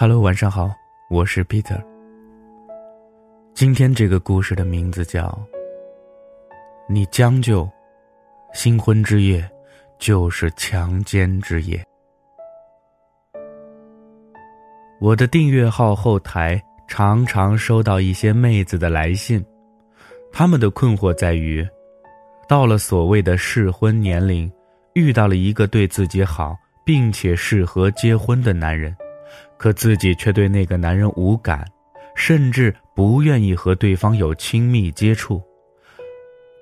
Hello，晚上好，我是 Peter。今天这个故事的名字叫《你将就，新婚之夜就是强奸之夜》。我的订阅号后台常常收到一些妹子的来信，他们的困惑在于，到了所谓的适婚年龄，遇到了一个对自己好并且适合结婚的男人。可自己却对那个男人无感，甚至不愿意和对方有亲密接触。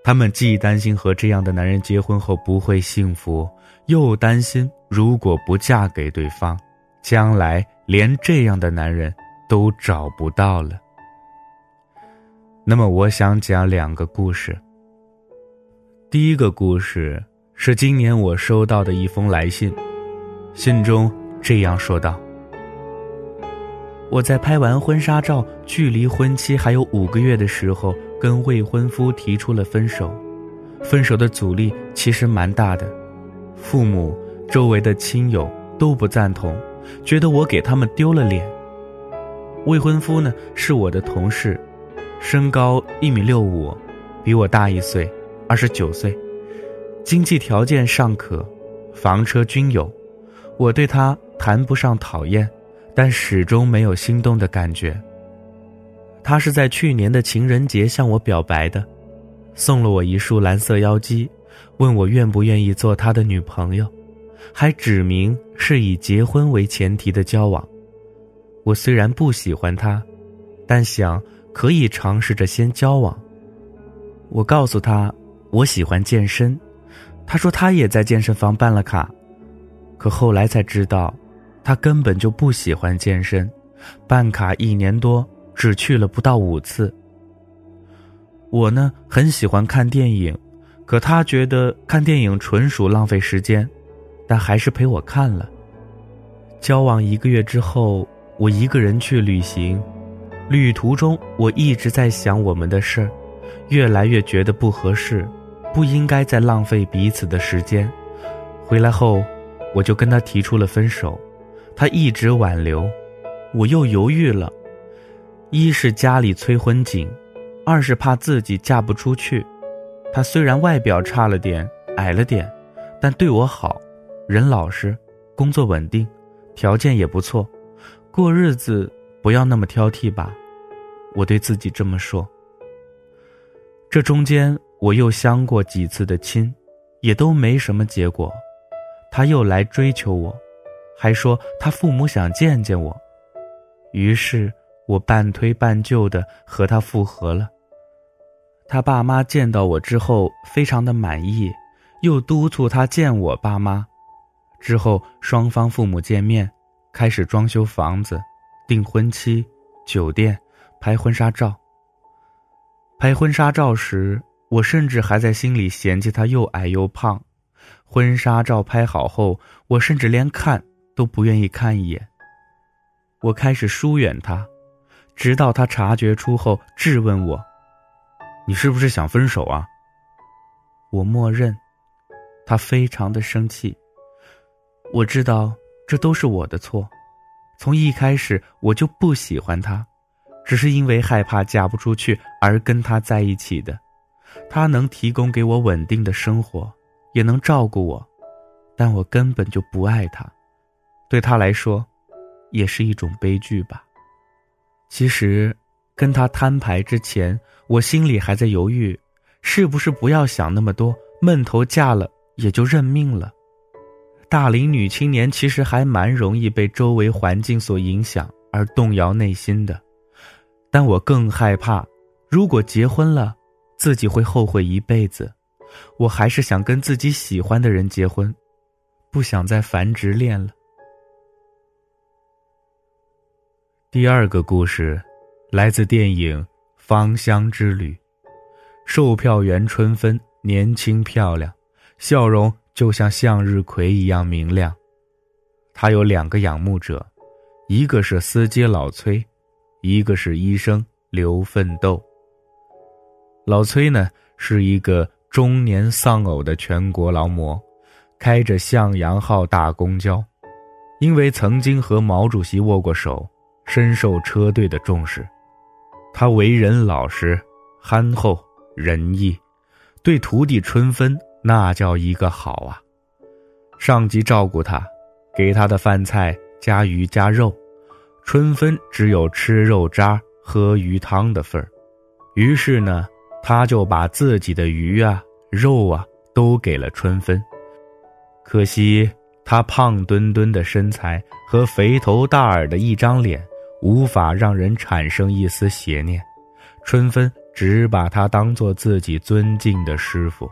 他们既担心和这样的男人结婚后不会幸福，又担心如果不嫁给对方，将来连这样的男人都找不到了。那么，我想讲两个故事。第一个故事是今年我收到的一封来信，信中这样说道。我在拍完婚纱照，距离婚期还有五个月的时候，跟未婚夫提出了分手。分手的阻力其实蛮大的，父母、周围的亲友都不赞同，觉得我给他们丢了脸。未婚夫呢是我的同事，身高一米六五，比我大一岁，二十九岁，经济条件尚可，房车均有，我对他谈不上讨厌。但始终没有心动的感觉。他是在去年的情人节向我表白的，送了我一束蓝色妖姬，问我愿不愿意做他的女朋友，还指明是以结婚为前提的交往。我虽然不喜欢他，但想可以尝试着先交往。我告诉他我喜欢健身，他说他也在健身房办了卡，可后来才知道。他根本就不喜欢健身，办卡一年多只去了不到五次。我呢很喜欢看电影，可他觉得看电影纯属浪费时间，但还是陪我看了。交往一个月之后，我一个人去旅行，旅途中我一直在想我们的事儿，越来越觉得不合适，不应该再浪费彼此的时间。回来后，我就跟他提出了分手。他一直挽留，我又犹豫了。一是家里催婚紧，二是怕自己嫁不出去。他虽然外表差了点，矮了点，但对我好，人老实，工作稳定，条件也不错，过日子不要那么挑剔吧。我对自己这么说。这中间我又相过几次的亲，也都没什么结果。他又来追求我。还说他父母想见见我，于是我半推半就的和他复合了。他爸妈见到我之后非常的满意，又督促他见我爸妈。之后双方父母见面，开始装修房子、订婚期、酒店、拍婚纱照。拍婚纱照时，我甚至还在心里嫌弃他又矮又胖。婚纱照拍好后，我甚至连看。都不愿意看一眼。我开始疏远他，直到他察觉出后质问我：“你是不是想分手啊？”我默认，他非常的生气。我知道这都是我的错，从一开始我就不喜欢他，只是因为害怕嫁不出去而跟他在一起的。他能提供给我稳定的生活，也能照顾我，但我根本就不爱他。对他来说，也是一种悲剧吧。其实，跟他摊牌之前，我心里还在犹豫，是不是不要想那么多，闷头嫁了也就认命了。大龄女青年其实还蛮容易被周围环境所影响而动摇内心的，但我更害怕，如果结婚了，自己会后悔一辈子。我还是想跟自己喜欢的人结婚，不想再繁殖恋了。第二个故事，来自电影《芳香之旅》。售票员春芬年轻漂亮，笑容就像向日葵一样明亮。她有两个仰慕者，一个是司机老崔，一个是医生刘奋斗。老崔呢是一个中年丧偶的全国劳模，开着向阳号大公交。因为曾经和毛主席握过手，深受车队的重视。他为人老实、憨厚、仁义，对徒弟春分那叫一个好啊！上级照顾他，给他的饭菜加鱼加肉，春分只有吃肉渣、喝鱼汤的份儿。于是呢，他就把自己的鱼啊、肉啊都给了春分。可惜他胖墩墩的身材和肥头大耳的一张脸，无法让人产生一丝邪念。春分只把他当做自己尊敬的师傅，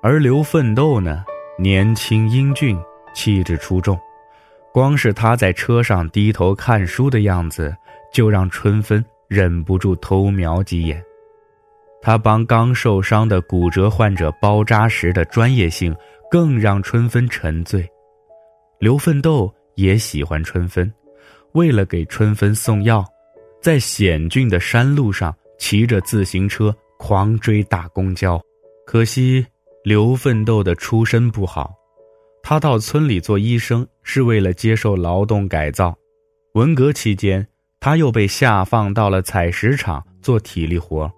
而刘奋斗呢？年轻英俊，气质出众，光是他在车上低头看书的样子，就让春分忍不住偷瞄几眼。他帮刚受伤的骨折患者包扎时的专业性，更让春分沉醉。刘奋斗也喜欢春分，为了给春分送药，在险峻的山路上骑着自行车狂追大公交，可惜。刘奋斗的出身不好，他到村里做医生是为了接受劳动改造。文革期间，他又被下放到了采石场做体力活。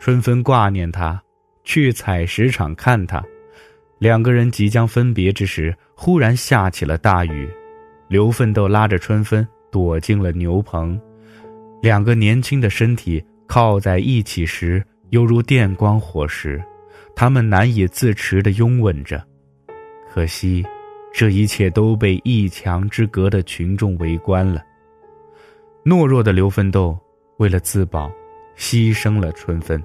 春分挂念他，去采石场看他。两个人即将分别之时，忽然下起了大雨。刘奋斗拉着春分躲进了牛棚，两个年轻的身体靠在一起时，犹如电光火石。他们难以自持地拥吻着，可惜，这一切都被一墙之隔的群众围观了。懦弱的刘奋斗为了自保，牺牲了春分。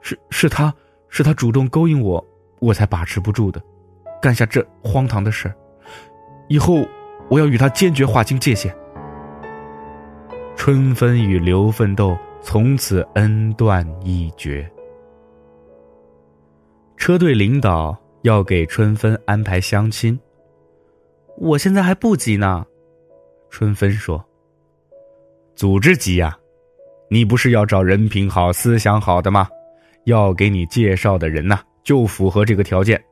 是是他，是他主动勾引我，我才把持不住的，干下这荒唐的事以后，我要与他坚决划清界限。春分与刘奋斗从此恩断义绝。车队领导要给春分安排相亲，我现在还不急呢。春分说：“组织急呀，你不是要找人品好、思想好的吗？要给你介绍的人呐，就符合这个条件。”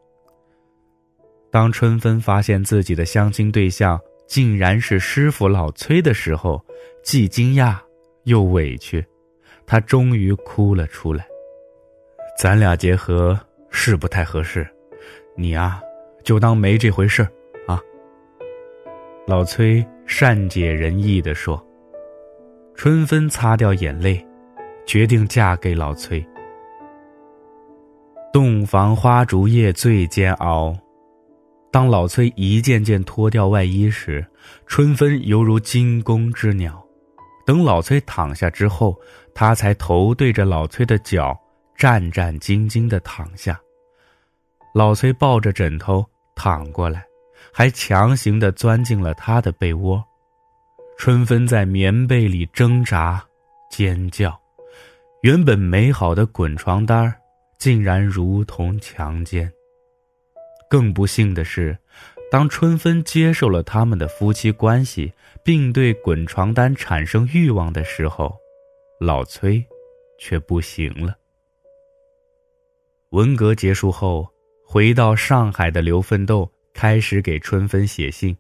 当春分发现自己的相亲对象竟然是师傅老崔的时候，既惊讶又委屈，他终于哭了出来。咱俩结合。是不太合适，你啊，就当没这回事啊。老崔善解人意的说。春分擦掉眼泪，决定嫁给老崔。洞房花烛夜最煎熬，当老崔一件件脱掉外衣时，春分犹如惊弓之鸟。等老崔躺下之后，他才头对着老崔的脚。战战兢兢地躺下，老崔抱着枕头躺过来，还强行地钻进了他的被窝。春分在棉被里挣扎、尖叫，原本美好的滚床单竟然如同强奸。更不幸的是，当春分接受了他们的夫妻关系，并对滚床单产生欲望的时候，老崔却不行了。文革结束后，回到上海的刘奋斗开始给春分写信，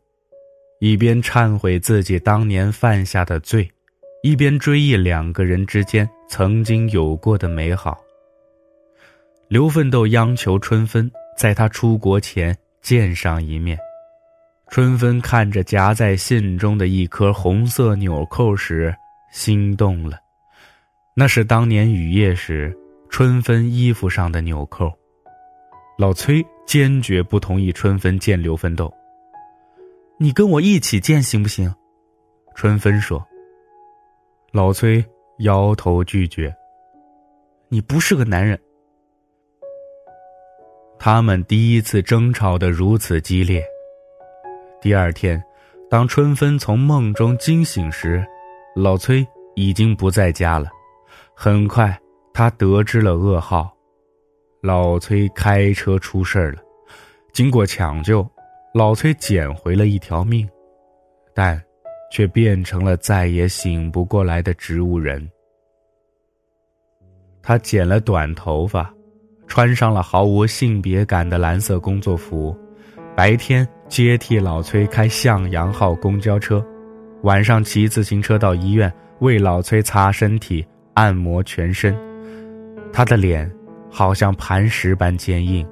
一边忏悔自己当年犯下的罪，一边追忆两个人之间曾经有过的美好。刘奋斗央求春分在他出国前见上一面。春分看着夹在信中的一颗红色纽扣时，心动了，那是当年雨夜时。春分衣服上的纽扣，老崔坚决不同意春分见刘奋斗。你跟我一起见行不行？春分说。老崔摇头拒绝。你不是个男人。他们第一次争吵的如此激烈。第二天，当春分从梦中惊醒时，老崔已经不在家了。很快。他得知了噩耗，老崔开车出事了。经过抢救，老崔捡回了一条命，但却变成了再也醒不过来的植物人。他剪了短头发，穿上了毫无性别感的蓝色工作服，白天接替老崔开向阳号公交车，晚上骑自行车到医院为老崔擦身体、按摩全身。他的脸好像磐石般坚硬，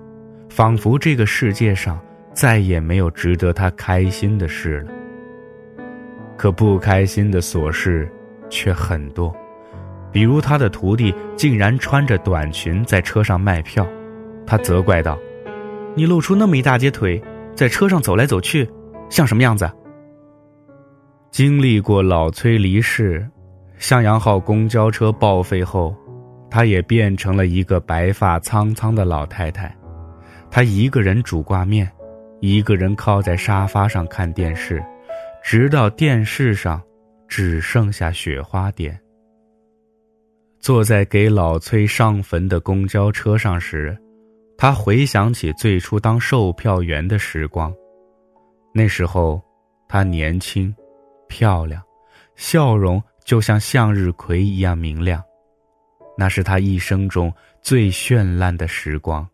仿佛这个世界上再也没有值得他开心的事了。可不开心的琐事却很多，比如他的徒弟竟然穿着短裙在车上卖票，他责怪道：“你露出那么一大截腿。”在车上走来走去，像什么样子？经历过老崔离世，向阳号公交车报废后，她也变成了一个白发苍苍的老太太。她一个人煮挂面，一个人靠在沙发上看电视，直到电视上只剩下雪花点。坐在给老崔上坟的公交车上时。他回想起最初当售票员的时光，那时候，他年轻、漂亮，笑容就像向日葵一样明亮。那是他一生中最绚烂的时光，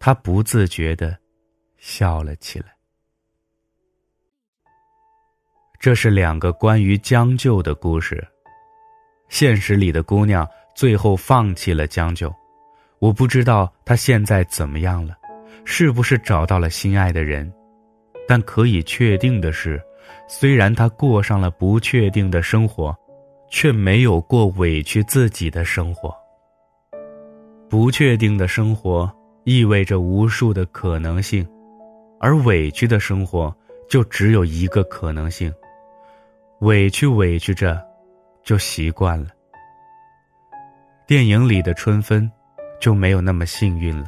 他不自觉的笑了起来。这是两个关于将就的故事。现实里的姑娘最后放弃了将就。我不知道她现在怎么样了，是不是找到了心爱的人？但可以确定的是，虽然他过上了不确定的生活，却没有过委屈自己的生活。不确定的生活意味着无数的可能性，而委屈的生活就只有一个可能性。委屈委屈着，就习惯了。电影里的春分。就没有那么幸运了，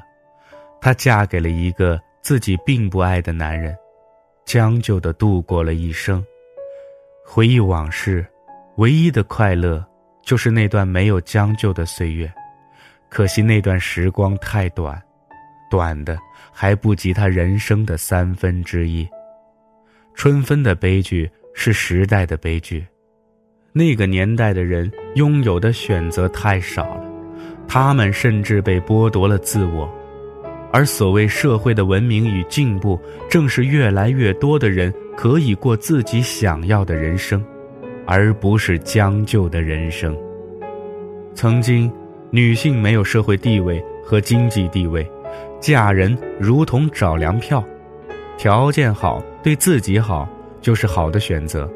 她嫁给了一个自己并不爱的男人，将就的度过了一生。回忆往事，唯一的快乐就是那段没有将就的岁月。可惜那段时光太短，短的还不及他人生的三分之一。春分的悲剧是时代的悲剧，那个年代的人拥有的选择太少了。他们甚至被剥夺了自我，而所谓社会的文明与进步，正是越来越多的人可以过自己想要的人生，而不是将就的人生。曾经，女性没有社会地位和经济地位，嫁人如同找粮票，条件好、对自己好就是好的选择，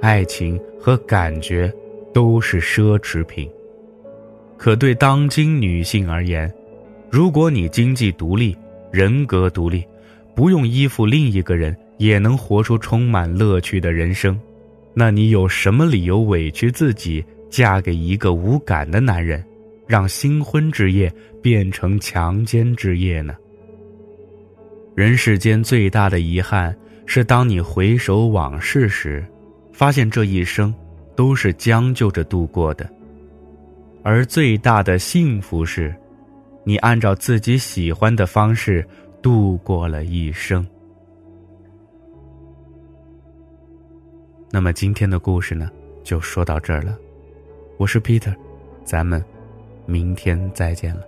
爱情和感觉都是奢侈品。可对当今女性而言，如果你经济独立、人格独立，不用依附另一个人，也能活出充满乐趣的人生，那你有什么理由委屈自己，嫁给一个无感的男人，让新婚之夜变成强奸之夜呢？人世间最大的遗憾是，当你回首往事时，发现这一生都是将就着度过的。而最大的幸福是，你按照自己喜欢的方式度过了一生。那么今天的故事呢，就说到这儿了。我是 Peter，咱们明天再见了。